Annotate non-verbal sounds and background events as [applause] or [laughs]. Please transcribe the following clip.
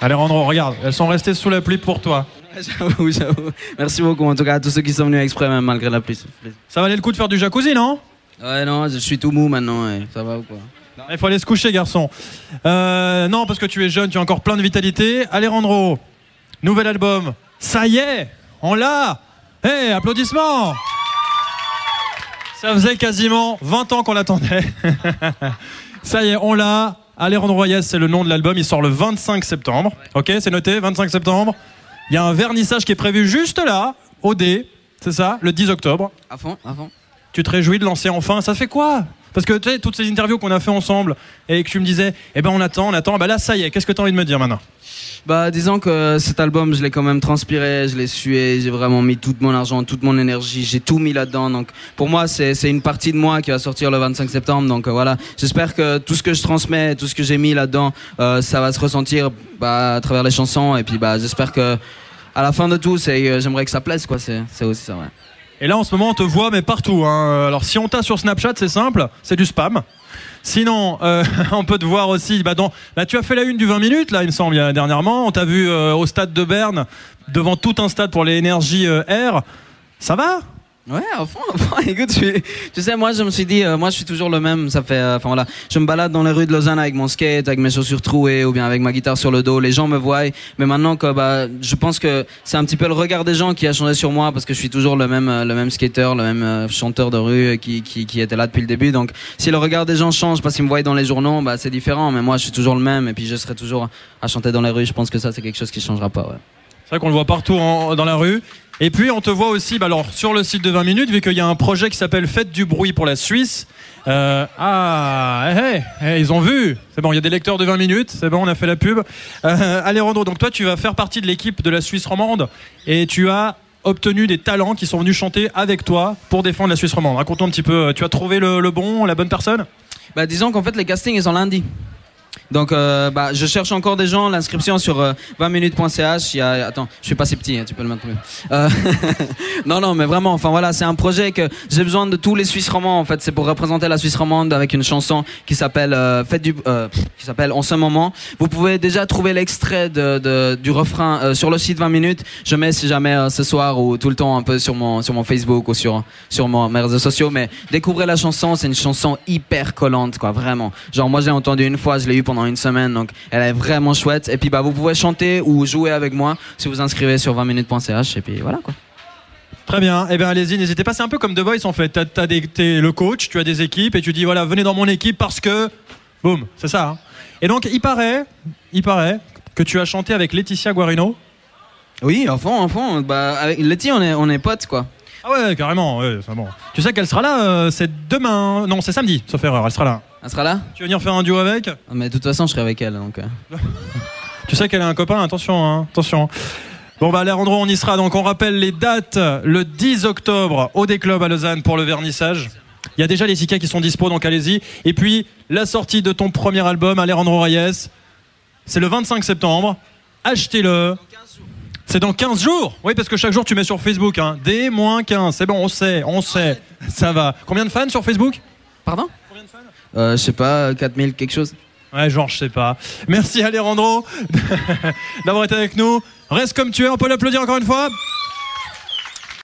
Alejandro, regarde, elles sont restées sous la pluie pour toi. J'avoue, [laughs] j'avoue. Merci beaucoup en tout cas à tous ceux qui sont venus exprès même malgré la pluie. ça valait le coup de faire du jacuzzi, non? Ouais non, je suis tout mou maintenant et ça va ou quoi? Il faut aller se coucher, garçon. Euh, non, parce que tu es jeune, tu as encore plein de vitalité. Alejandro, nouvel album. Ça y est, on l'a. Hé, applaudissements Ça faisait quasiment 20 ans qu'on l'attendait. [laughs] Ça y est, on l'a. Alejandro Reyes, c'est le nom de l'album. Il sort le 25 septembre. Ok, c'est noté, 25 septembre. Il y a un vernissage qui est prévu juste là, au D. C'est ça, le 10 octobre. À fond, à fond. Tu te réjouis de lancer enfin. Ça fait quoi? Parce que tu sais, toutes ces interviews qu'on a fait ensemble et que tu me disais, eh ben on attend, on attend. Bah là, ça y est. Qu'est-ce que tu as envie de me dire maintenant? Bah disons que cet album, je l'ai quand même transpiré, je l'ai sué, j'ai vraiment mis tout mon argent, toute mon énergie, j'ai tout mis là-dedans. Donc pour moi, c'est une partie de moi qui va sortir le 25 septembre. Donc euh, voilà, j'espère que tout ce que je transmets, tout ce que j'ai mis là-dedans, euh, ça va se ressentir bah, à travers les chansons. Et puis bah j'espère que à la fin de tout, euh, j'aimerais que ça plaise c'est aussi ça. Ouais. Et là, en ce moment, on te voit, mais partout. hein. Alors, si on t'a sur Snapchat, c'est simple, c'est du spam. Sinon, euh, [laughs] on peut te voir aussi. Bah, dans, bah, tu as fait la une du 20 minutes, là, il me semble, dernièrement. On t'a vu euh, au stade de Berne, devant tout un stade pour les énergies euh, Air. Ça va? Ouais, à fond, à fond. [laughs] Écoute, je suis- tu sais, moi, je me suis dit, euh, moi, je suis toujours le même. Ça fait, euh, enfin voilà, je me balade dans les rues de Lausanne avec mon skate, avec mes chaussures trouées, ou bien avec ma guitare sur le dos. Les gens me voient, mais maintenant que, bah, je pense que c'est un petit peu le regard des gens qui a changé sur moi, parce que je suis toujours le même, euh, le même skater, le même euh, chanteur de rue euh, qui, qui, qui était là depuis le début. Donc, si le regard des gens change parce qu'ils me voient dans les journaux, bah, c'est différent. Mais moi, je suis toujours le même, et puis je serai toujours à chanter dans les rues. Je pense que ça, c'est quelque chose qui changera pas. Ouais. C'est vrai qu'on le voit partout en- dans la rue. Et puis on te voit aussi, bah alors sur le site de 20 minutes, vu qu'il y a un projet qui s'appelle Faites du bruit pour la Suisse. Euh, ah, hé, hé, hé, ils ont vu. C'est bon, il y a des lecteurs de 20 minutes. C'est bon, on a fait la pub. Euh, Alejandro, donc toi, tu vas faire partie de l'équipe de la Suisse romande et tu as obtenu des talents qui sont venus chanter avec toi pour défendre la Suisse romande. Raconte-nous un petit peu. euh, Tu as trouvé le, le bon, la bonne personne? Bah, disons qu'en fait, les castings, ils sont lundi. Donc, euh, bah, je cherche encore des gens. L'inscription sur euh, 20minutes.ch. Il y a, attends, je suis pas si petit, hein, tu peux le plus. Euh, [laughs] non, non, mais vraiment, enfin voilà, c'est un projet que j'ai besoin de tous les Suisses romands. En fait, c'est pour représenter la Suisse romande avec une chanson qui s'appelle euh, Faites du, euh, qui s'appelle En ce moment. Vous pouvez déjà trouver l'extrait de, du refrain euh, sur le site 20 minutes. Je mets si jamais euh, ce soir ou tout le temps un peu sur mon sur mon Facebook ou sur sur mon, mes réseaux sociaux. Mais découvrez la chanson. C'est une chanson hyper collante, quoi, vraiment. Genre moi j'ai entendu une fois, je l'ai eu pendant une semaine, donc elle est vraiment chouette. Et puis bah vous pouvez chanter ou jouer avec moi si vous inscrivez sur 20minutes.ch. Et puis voilà quoi. Très bien. Eh bien, allez-y, n'hésitez pas. C'est un peu comme The Voice en fait. T'es le coach, tu as des équipes et tu dis voilà, venez dans mon équipe parce que. Boum, c'est ça. hein. Et donc, il paraît, il paraît que tu as chanté avec Laetitia Guarino. Oui, en fond, en fond. Bah avec Letty on est on est potes quoi. Ah ouais, carrément. Ouais, c'est bon. Tu sais qu'elle sera là, euh, c'est demain. Non, c'est samedi, sauf erreur, elle sera là. Elle sera là Tu veux venir faire un duo avec? Ah, Mais de toute façon je serai avec elle donc. euh. [laughs] Tu sais qu'elle a un copain, attention, hein, attention. Bon bah Alejandro, on y sera. Donc on rappelle les dates. Le 10 octobre au Des Club à Lausanne pour le vernissage. Il y a déjà les tickets qui sont dispo, donc allez-y. Et puis la sortie de ton premier album, Alejandro Reyes, c'est le 25 septembre. Achetez-le. C'est dans 15 jours Oui, parce que chaque jour tu mets sur Facebook, hein. D-15. C'est bon, on sait, on sait. Ça va. Combien de fans sur Facebook? Pardon? Je sais pas 4000 quelque chose. Ouais, genre, je sais pas. Merci Alejandro [laughs] d'avoir été avec nous. Reste comme tu es, on peut l'applaudir encore une fois.